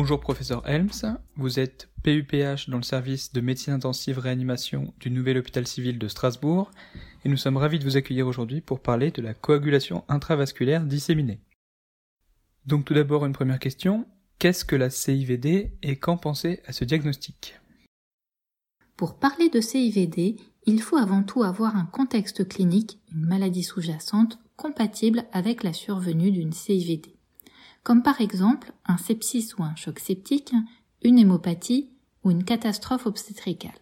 Bonjour professeur Helms, vous êtes PUPH dans le service de médecine intensive réanimation du nouvel hôpital civil de Strasbourg et nous sommes ravis de vous accueillir aujourd'hui pour parler de la coagulation intravasculaire disséminée. Donc tout d'abord une première question, qu'est-ce que la CIVD et quand penser à ce diagnostic? Pour parler de CIVD, il faut avant tout avoir un contexte clinique, une maladie sous-jacente, compatible avec la survenue d'une CIVD comme par exemple un sepsis ou un choc septique, une hémopathie ou une catastrophe obstétricale.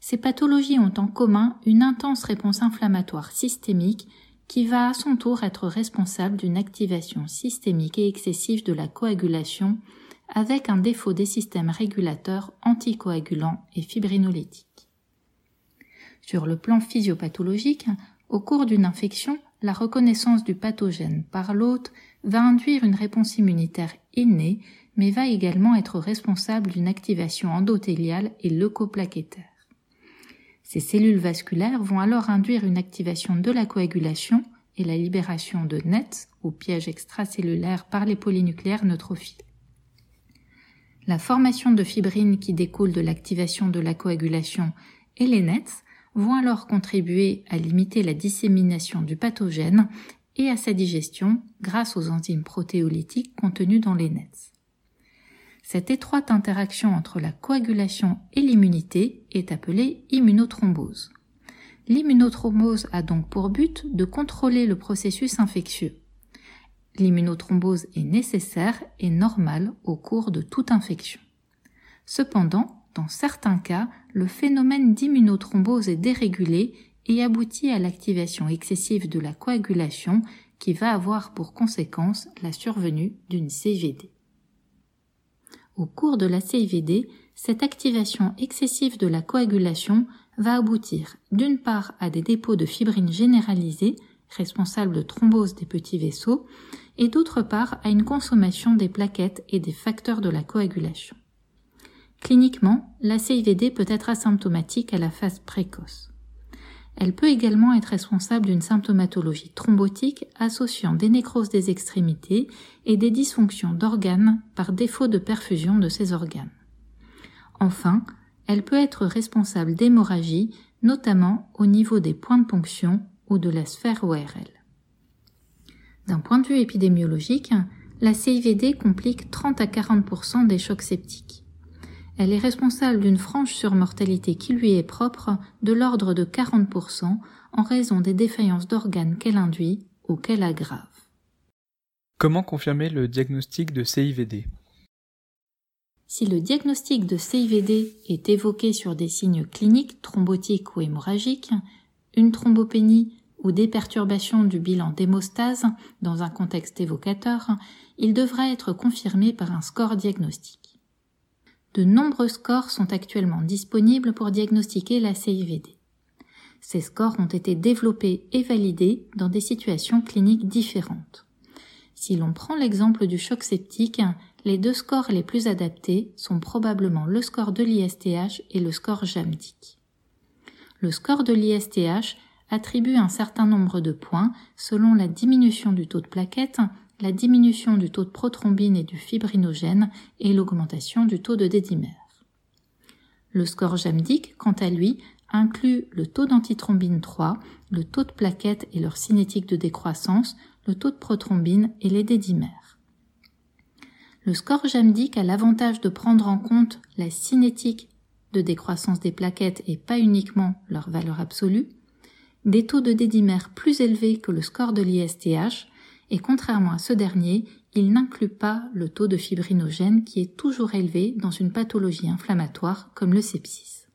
Ces pathologies ont en commun une intense réponse inflammatoire systémique qui va à son tour être responsable d'une activation systémique et excessive de la coagulation avec un défaut des systèmes régulateurs anticoagulants et fibrinolytiques. Sur le plan physiopathologique, au cours d'une infection, la reconnaissance du pathogène par l'hôte va induire une réponse immunitaire innée, mais va également être responsable d'une activation endothéliale et leucoplaquettaire. Ces cellules vasculaires vont alors induire une activation de la coagulation et la libération de nets ou pièges extracellulaires par les polynucléaires neutrophiles. La formation de fibrines qui découle de l'activation de la coagulation et les nets vont alors contribuer à limiter la dissémination du pathogène et à sa digestion grâce aux enzymes protéolytiques contenues dans les nets. Cette étroite interaction entre la coagulation et l'immunité est appelée immunothrombose. L'immunothrombose a donc pour but de contrôler le processus infectieux. L'immunothrombose est nécessaire et normale au cours de toute infection. Cependant, dans certains cas, le phénomène d'immunothrombose est dérégulé et aboutit à l'activation excessive de la coagulation qui va avoir pour conséquence la survenue d'une CVD. Au cours de la CVD, cette activation excessive de la coagulation va aboutir d'une part à des dépôts de fibrines généralisés, responsables de thrombose des petits vaisseaux, et d'autre part à une consommation des plaquettes et des facteurs de la coagulation. Cliniquement, la CIVD peut être asymptomatique à la phase précoce. Elle peut également être responsable d'une symptomatologie thrombotique associant des nécroses des extrémités et des dysfonctions d'organes par défaut de perfusion de ces organes. Enfin, elle peut être responsable d'hémorragie, notamment au niveau des points de ponction ou de la sphère ORL. D'un point de vue épidémiologique, la CIVD complique 30 à 40% des chocs septiques. Elle est responsable d'une franche surmortalité qui lui est propre de l'ordre de 40% en raison des défaillances d'organes qu'elle induit ou qu'elle aggrave. Comment confirmer le diagnostic de CIVD Si le diagnostic de CIVD est évoqué sur des signes cliniques thrombotiques ou hémorragiques, une thrombopénie ou des perturbations du bilan d'hémostase dans un contexte évocateur, il devra être confirmé par un score diagnostique de nombreux scores sont actuellement disponibles pour diagnostiquer la CIVD. Ces scores ont été développés et validés dans des situations cliniques différentes. Si l'on prend l'exemple du choc septique, les deux scores les plus adaptés sont probablement le score de l'ISTH et le score JAMDIC. Le score de l'ISTH attribue un certain nombre de points selon la diminution du taux de plaquettes la diminution du taux de prothrombine et du fibrinogène et l'augmentation du taux de dédimère. Le score JAMDIC, quant à lui, inclut le taux d'antithrombine 3, le taux de plaquettes et leur cinétique de décroissance, le taux de prothrombine et les dédimères. Le score JAMDIC a l'avantage de prendre en compte la cinétique de décroissance des plaquettes et pas uniquement leur valeur absolue, des taux de dédimère plus élevés que le score de l'ISTH, et contrairement à ce dernier, il n'inclut pas le taux de fibrinogène qui est toujours élevé dans une pathologie inflammatoire comme le sepsis.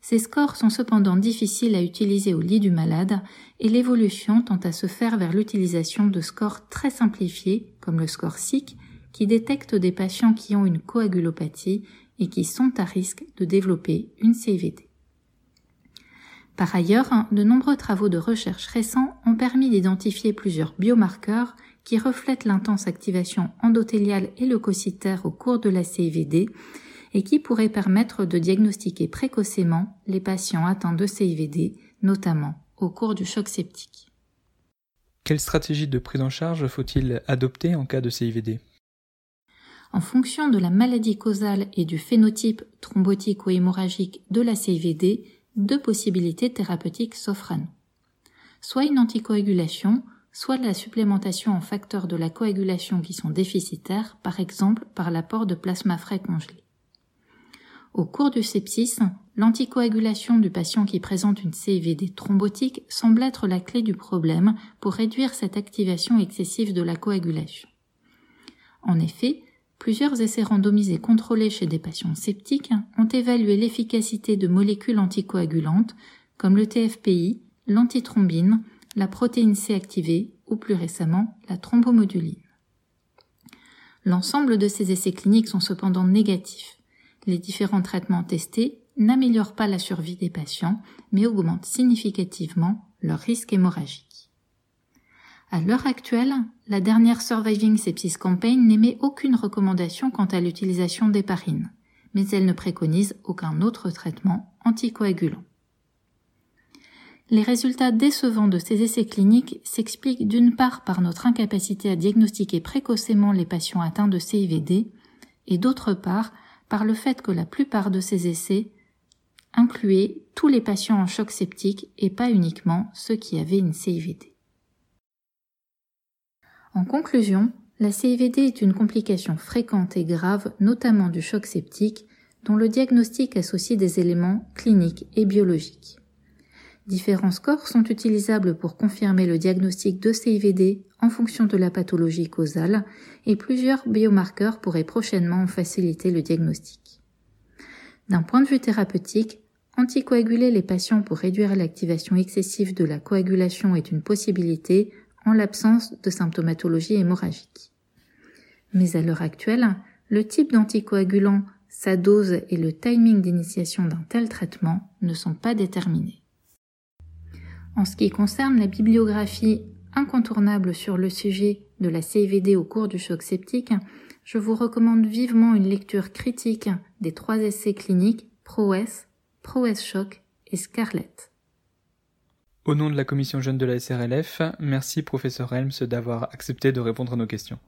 Ces scores sont cependant difficiles à utiliser au lit du malade et l'évolution tend à se faire vers l'utilisation de scores très simplifiés comme le score SIC qui détecte des patients qui ont une coagulopathie et qui sont à risque de développer une CVD. Par ailleurs, de nombreux travaux de recherche récents ont permis d'identifier plusieurs biomarqueurs qui reflètent l'intense activation endothéliale et leucocytaire au cours de la CIVD et qui pourraient permettre de diagnostiquer précocement les patients atteints de CIVD, notamment au cours du choc septique. Quelle stratégie de prise en charge faut-il adopter en cas de CIVD En fonction de la maladie causale et du phénotype thrombotique ou hémorragique de la CIVD, deux possibilités thérapeutiques s'offrent à nous. Soit une anticoagulation, soit la supplémentation en facteurs de la coagulation qui sont déficitaires, par exemple par l'apport de plasma frais congelé. Au cours du sepsis, l'anticoagulation du patient qui présente une CIVD thrombotique semble être la clé du problème pour réduire cette activation excessive de la coagulation. En effet, plusieurs essais randomisés contrôlés chez des patients septiques ont évalué l'efficacité de molécules anticoagulantes comme le TFPI, l'antithrombine, la protéine C activée ou plus récemment la thrombomoduline. L'ensemble de ces essais cliniques sont cependant négatifs. Les différents traitements testés n'améliorent pas la survie des patients, mais augmentent significativement leur risque hémorragique. À l'heure actuelle, la dernière Surviving Sepsis Campaign n'émet aucune recommandation quant à l'utilisation d'héparine, mais elle ne préconise aucun autre traitement anticoagulant. Les résultats décevants de ces essais cliniques s'expliquent d'une part par notre incapacité à diagnostiquer précocement les patients atteints de CIVD et d'autre part par le fait que la plupart de ces essais incluaient tous les patients en choc septique et pas uniquement ceux qui avaient une CIVD. En conclusion, la CIVD est une complication fréquente et grave, notamment du choc septique, dont le diagnostic associe des éléments cliniques et biologiques. Différents scores sont utilisables pour confirmer le diagnostic de CIVD en fonction de la pathologie causale et plusieurs biomarqueurs pourraient prochainement en faciliter le diagnostic. D'un point de vue thérapeutique, anticoaguler les patients pour réduire l'activation excessive de la coagulation est une possibilité en l'absence de symptomatologie hémorragique. Mais à l'heure actuelle, le type d'anticoagulant, sa dose et le timing d'initiation d'un tel traitement ne sont pas déterminés. En ce qui concerne la bibliographie incontournable sur le sujet de la CIVD au cours du choc septique, je vous recommande vivement une lecture critique des trois essais cliniques ProS, ProS Choc et Scarlett. Au nom de la commission jeune de la SRLF, merci professeur Helms d'avoir accepté de répondre à nos questions.